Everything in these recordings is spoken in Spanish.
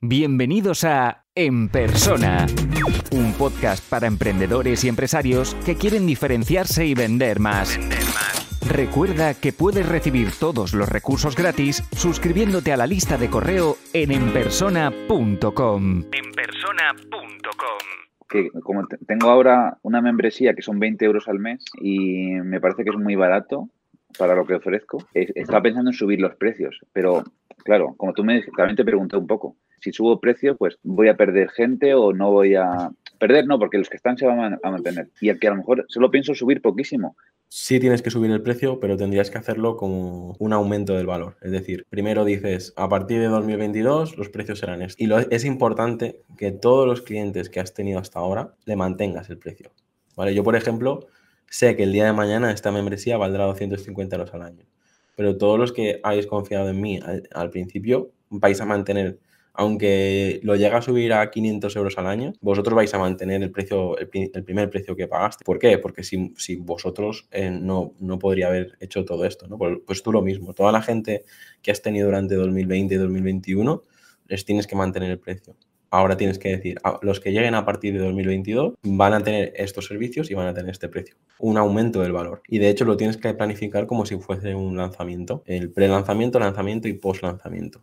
Bienvenidos a En Persona, un podcast para emprendedores y empresarios que quieren diferenciarse y vender más. Recuerda que puedes recibir todos los recursos gratis suscribiéndote a la lista de correo en enpersona.com. enpersona.com que como tengo ahora una membresía que son 20 euros al mes y me parece que es muy barato para lo que ofrezco, estaba pensando en subir los precios, pero claro, como tú me dijiste, también te pregunté un poco, si subo precio, pues voy a perder gente o no voy a... Perder no, porque los que están se van a mantener. Y el que a lo mejor solo pienso subir poquísimo. Sí tienes que subir el precio, pero tendrías que hacerlo como un aumento del valor. Es decir, primero dices, a partir de 2022 los precios serán estos. Y es importante que todos los clientes que has tenido hasta ahora le mantengas el precio. ¿Vale? Yo, por ejemplo, sé que el día de mañana esta membresía valdrá 250 euros al año. Pero todos los que habéis confiado en mí al, al principio vais a mantener aunque lo llega a subir a 500 euros al año, vosotros vais a mantener el precio, el, primer precio que pagaste. ¿Por qué? Porque si, vosotros eh, no, no podría haber hecho todo esto, ¿no? Pues, pues, tú lo mismo, toda la gente que has tenido durante 2020 y 2021, les tienes que mantener el precio. Ahora tienes que decir, los que lleguen a partir de 2022 van a tener estos servicios y van a tener este precio. Un aumento del valor. Y de hecho lo tienes que planificar como si fuese un lanzamiento. El pre-lanzamiento, lanzamiento y post-lanzamiento.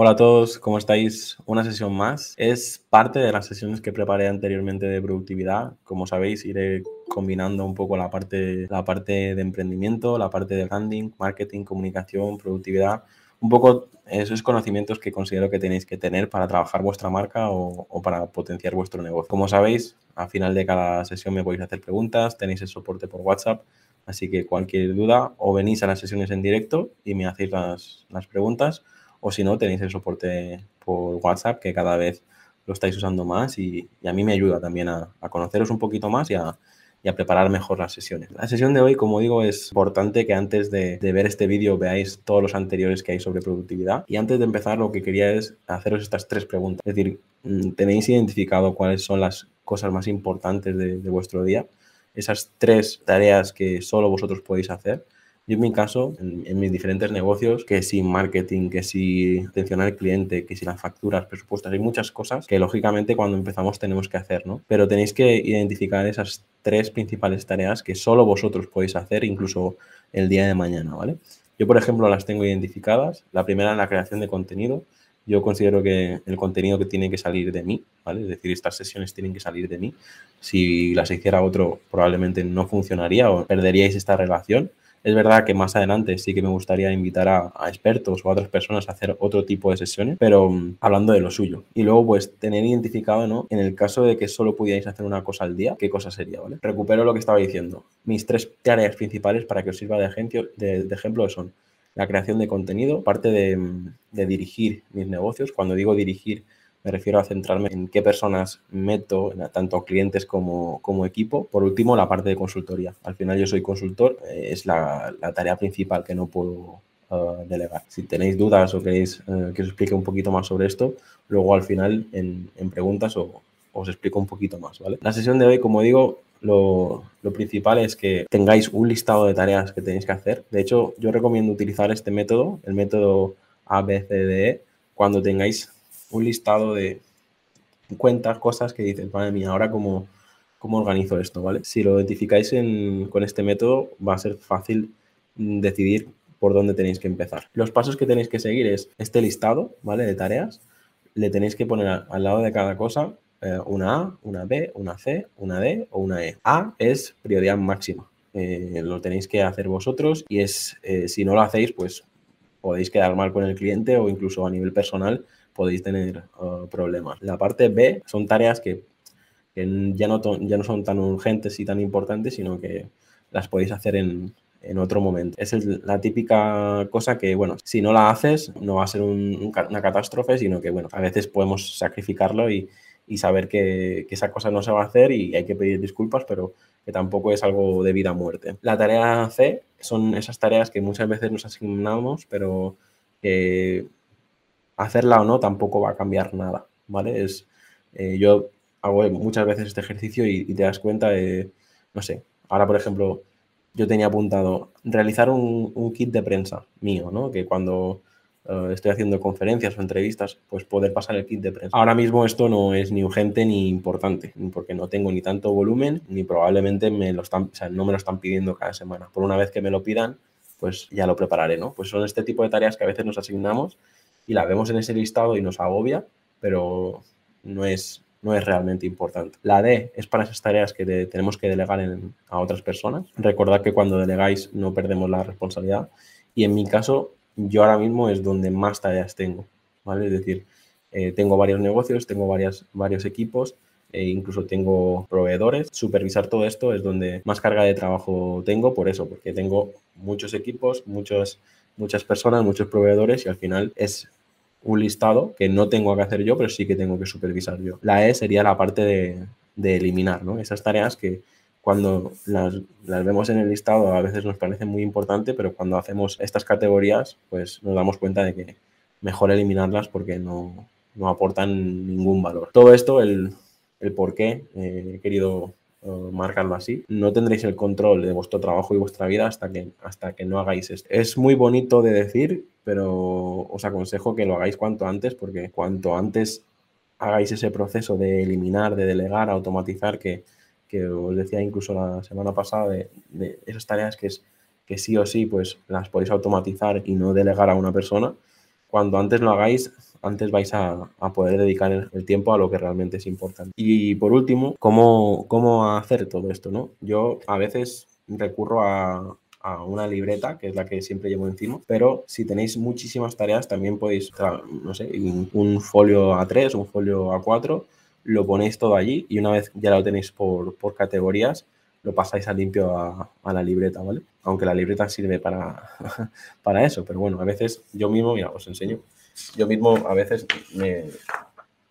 Hola a todos, ¿cómo estáis? Una sesión más. Es parte de las sesiones que preparé anteriormente de productividad. Como sabéis, iré combinando un poco la parte, la parte de emprendimiento, la parte de branding, marketing, comunicación, productividad. Un poco esos conocimientos que considero que tenéis que tener para trabajar vuestra marca o, para potenciar vuestro negocio. Como sabéis, al final de cada sesión me podéis hacer preguntas, tenéis el soporte por WhatsApp. Así que cualquier duda o venís a las sesiones en directo y me hacéis las, las preguntas o si no, tenéis el soporte por WhatsApp, que cada vez lo estáis usando más y, a mí me ayuda también a, conoceros un poquito más y a, preparar mejor las sesiones. La sesión de hoy, como digo, es importante que antes de, ver este vídeo veáis todos los anteriores que hay sobre productividad. Y antes de empezar, lo que quería es haceros estas tres preguntas. Es decir, mm, ¿tenéis identificado cuáles son las cosas más importantes de, de vuestro día? Esas tres tareas que solo vosotros podéis hacer yo en mi caso, en, mis diferentes negocios, que si marketing, que si atención al cliente, que si las facturas, presupuestos, hay muchas cosas que lógicamente cuando empezamos tenemos que hacer, ¿no? Pero tenéis que identificar esas tres principales tareas que solo vosotros podéis hacer, incluso el día de mañana, ¿vale? Yo, por ejemplo, las tengo identificadas. La primera es la creación de contenido. Yo considero que el contenido que tiene que salir de mí, ¿vale? Es decir, estas sesiones tienen que salir de mí. Si las hiciera otro, probablemente no funcionaría o perderíais esta relación. Es verdad que más adelante sí que me gustaría invitar a, expertos o a otras personas a hacer otro tipo de sesiones, pero mm, hablando de lo suyo. Y luego, pues, tener identificado, ¿no? En el caso de que solo pudierais hacer una cosa al día, ¿qué cosa sería, ¿vale? Recupero lo que estaba diciendo. Mis tres tareas principales para que os sirva de ejemplo, son la creación de contenido, parte de, mm, de dirigir mis negocios. Cuando digo dirigir, me refiero a centrarme en qué personas meto, tanto clientes como, como equipo. Por último, la parte de consultoría. Al final yo soy consultor, eh, es la, la, tarea principal que no puedo uh, delegar. Si tenéis dudas o queréis uh, que os explique un poquito más sobre esto, luego al final en, en preguntas o, os explico un poquito más, ¿vale? La sesión de hoy, como digo, lo, lo, principal es que tengáis un listado de tareas que tenéis que hacer. De hecho, yo recomiendo utilizar este método, el método ABCDE, cuando tengáis un listado de cuentas, cosas que dices, madre mía, ahora cómo, cómo organizo esto, ¿vale? Si lo identificáis con este método, va a ser fácil decidir por dónde tenéis que empezar. Los pasos que tenéis que seguir es este listado, ¿vale? De tareas. Le tenéis que poner al lado de cada cosa eh, una A, una B, una C, una D o una E. A es prioridad máxima. Eh, lo tenéis que hacer vosotros y es, eh, si no lo hacéis, pues podéis quedar mal con el cliente o incluso a nivel personal podéis tener uh, problemas. La parte B son tareas que, ya, no ya no son tan urgentes y tan importantes, sino que las podéis hacer en, en otro momento. Esa es la típica cosa que, bueno, si no la haces, no va a ser una catástrofe, sino que, bueno, a veces podemos sacrificarlo y, y saber que, que, esa cosa no se va a hacer y hay que pedir disculpas, pero que tampoco es algo de vida o muerte. La tarea C son esas tareas que muchas veces nos asignamos, pero que hacerla o no tampoco va a cambiar nada, ¿vale? Es, eh, yo hago muchas veces este ejercicio y, te das cuenta de, no sé, ahora por ejemplo, yo tenía apuntado realizar un, kit de prensa mío, ¿no? Que cuando uh, estoy haciendo conferencias o entrevistas, pues poder pasar el kit de prensa. Ahora mismo esto no es ni urgente ni importante, porque no tengo ni tanto volumen, ni probablemente me lo están, o sea, no me lo están pidiendo cada semana. Por una vez que me lo pidan, pues ya lo prepararé, ¿no? Pues son este tipo de tareas que a veces nos asignamos y la vemos en ese listado y nos agobia, pero no es, no es realmente importante. La D es para esas tareas que tenemos que delegar a otras personas. Recordad que cuando delegáis no perdemos la responsabilidad. Y en mi caso, yo ahora mismo es donde más tareas tengo, ¿vale? Es decir, eh, tengo varios negocios, tengo varias, varios equipos, e incluso tengo proveedores. Supervisar todo esto es donde más carga de trabajo tengo, por eso, porque tengo muchos equipos, muchos, muchas personas, muchos proveedores y al final es un listado que no tengo que hacer yo, pero sí que tengo que supervisar yo. La E sería la parte de, de eliminar, ¿no? Esas tareas que cuando las, las, vemos en el listado a veces nos parece muy importante, pero cuando hacemos estas categorías, pues nos damos cuenta de que mejor eliminarlas porque no, no aportan ningún valor. Todo esto, el, el por qué eh, he querido marcarlo así, no tendréis el control de vuestro trabajo y vuestra vida hasta que, hasta que no hagáis esto. Es muy bonito de decir, pero os aconsejo que lo hagáis cuanto antes, porque cuanto antes hagáis ese proceso de eliminar, de delegar, automatizar, que, que os decía incluso la semana pasada, de, de, esas tareas que, es, que sí o sí pues las podéis automatizar y no delegar a una persona, cuando antes lo hagáis, antes vais a, poder dedicar el, tiempo a lo que realmente es importante. Y por último, ¿cómo, cómo hacer todo esto? ¿no? Yo a veces recurro a, una libreta, que es la que siempre llevo encima, pero si tenéis muchísimas tareas, también podéis, no sé, un folio A3, un folio A4, lo ponéis todo allí y una vez ya lo tenéis por, por categorías, lo pasáis a limpio a, a, la libreta, ¿vale? Aunque la libreta sirve para, para eso, pero bueno, a veces yo mismo, mira, os enseño, yo mismo a veces me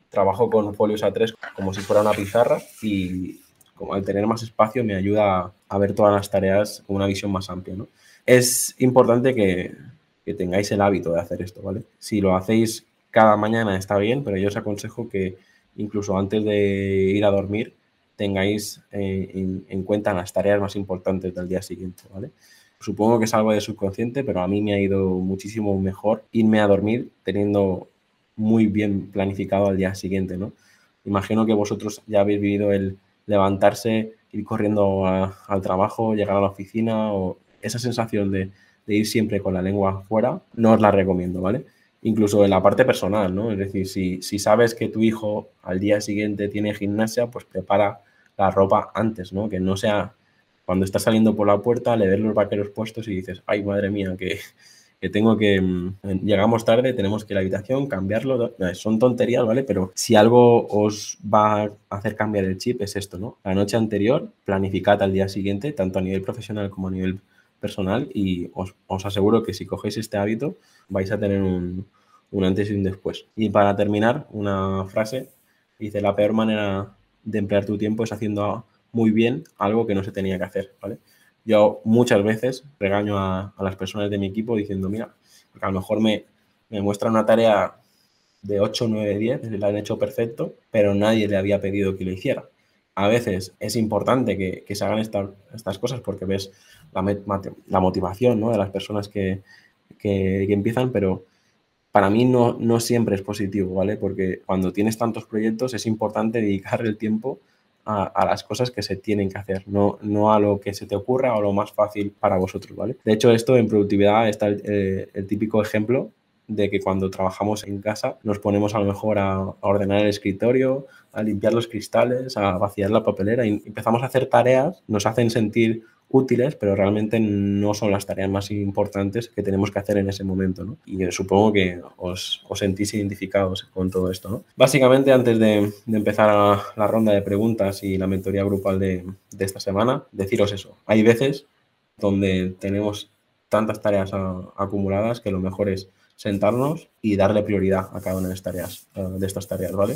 trabajo con folios A3 como si fuera una pizarra y como al tener más espacio me ayuda a ver todas las tareas con una visión más amplia, ¿no? Es importante que, tengáis el hábito de hacer esto, ¿vale? Si lo hacéis cada mañana está bien, pero yo os aconsejo que incluso antes de ir a dormir tengáis eh, en, en, cuenta las tareas más importantes del día siguiente, ¿vale? Supongo que es algo de subconsciente, pero a mí me ha ido muchísimo mejor irme a dormir teniendo muy bien planificado al día siguiente, ¿no? Imagino que vosotros ya habéis vivido el levantarse, ir corriendo al trabajo, llegar a la oficina o esa sensación de, de, ir siempre con la lengua fuera, no os la recomiendo, ¿vale? Incluso en la parte personal, ¿no? Es decir, si, si sabes que tu hijo al día siguiente tiene gimnasia, pues prepara la ropa antes, ¿no? Que no sea cuando estás saliendo por la puerta, le ves los vaqueros puestos y dices, ay, madre mía, que, que tengo que, mm, llegamos tarde, tenemos que ir a la habitación, cambiarlo, son tonterías, ¿vale? Pero si algo os va a hacer cambiar el chip es esto, ¿no? La noche anterior, planificad al día siguiente, tanto a nivel profesional como a nivel personal, y os, os aseguro que si cogéis este hábito vais a tener un, un antes y un después. Y para terminar, una frase, dice, la peor manera de emplear tu tiempo es haciendo muy bien algo que no se tenía que hacer, ¿vale? Yo muchas veces regaño a, las personas de mi equipo diciendo, mira, porque a lo mejor me, me muestran una tarea de 8, 9, 10, la han hecho perfecto, pero nadie le había pedido que lo hiciera. A veces es importante que, que se hagan esta, estas cosas porque ves la, la motivación ¿no? de las personas que, que, que, empiezan, pero para mí no, no siempre es positivo, ¿vale? Porque cuando tienes tantos proyectos es importante dedicar el tiempo a, las cosas que se tienen que hacer, no, no a lo que se te ocurra o lo más fácil para vosotros, ¿vale? De hecho, esto en productividad está el, eh, típico ejemplo de que cuando trabajamos en casa nos ponemos a lo mejor a, ordenar el escritorio, a limpiar los cristales, a vaciar la papelera y empezamos a hacer tareas, nos hacen sentir útiles, pero realmente no son las tareas más importantes que tenemos que hacer en ese momento, ¿no? Y supongo que os, sentís identificados con todo esto. Básicamente, antes de, empezar la ronda de preguntas y la mentoría grupal de, esta semana, deciros eso. Hay veces donde tenemos tantas tareas acumuladas que lo mejor es sentarnos y darle prioridad a cada una de, estas tareas, de estas tareas, ¿vale?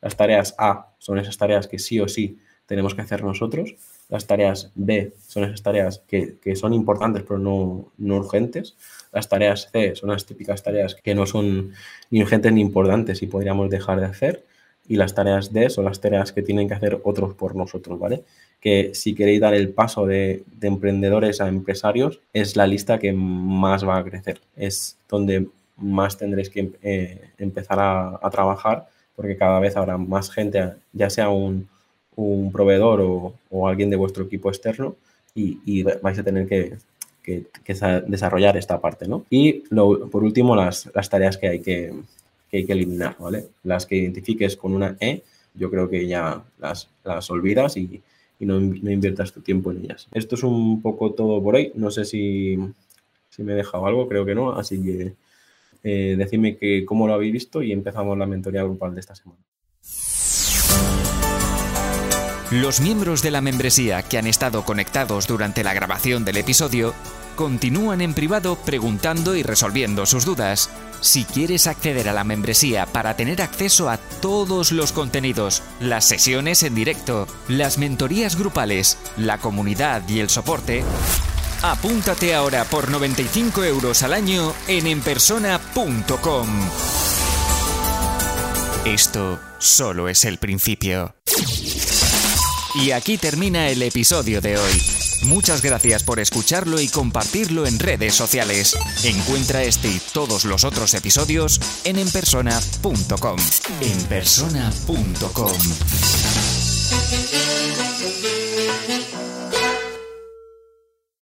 Las tareas A son esas tareas que sí o sí tenemos que hacer nosotros. Las tareas B son esas tareas que, son importantes pero no, no, urgentes. Las tareas C son las típicas tareas que no son ni urgentes ni importantes y podríamos dejar de hacer. Y las tareas D son las tareas que tienen que hacer otros por nosotros, ¿vale? Que si queréis dar el paso de, emprendedores a empresarios, es la lista que más va a crecer. Es donde más tendréis que eh, empezar a trabajar porque cada vez habrá más gente, ya sea un, un proveedor o, alguien de vuestro equipo externo, y, vais a tener que, desarrollar esta parte, ¿no? Y por último, las, las tareas que hay que, hay que eliminar, ¿vale? Las que identifiques con una E, yo creo que ya las, las olvidas y, no, no, inviertas tu tiempo en ellas. Esto es un poco todo por hoy. No sé si, si me he dejado algo, creo que no. Así que eh, decidme cómo lo habéis visto y empezamos la mentoría grupal de esta semana. Los miembros de la membresía que han estado conectados durante la grabación del episodio continúan en privado preguntando y resolviendo sus dudas. Si quieres acceder a la membresía para tener acceso a todos los contenidos, las sesiones en directo, las mentorías grupales, la comunidad y el soporte, apúntate ahora por 95 euros al año en enpersona.com. Esto solo es el principio. Y aquí termina el episodio de hoy. Muchas gracias por escucharlo y compartirlo en redes sociales. Encuentra este y todos los otros episodios en enpersona.com. Enpersona.com.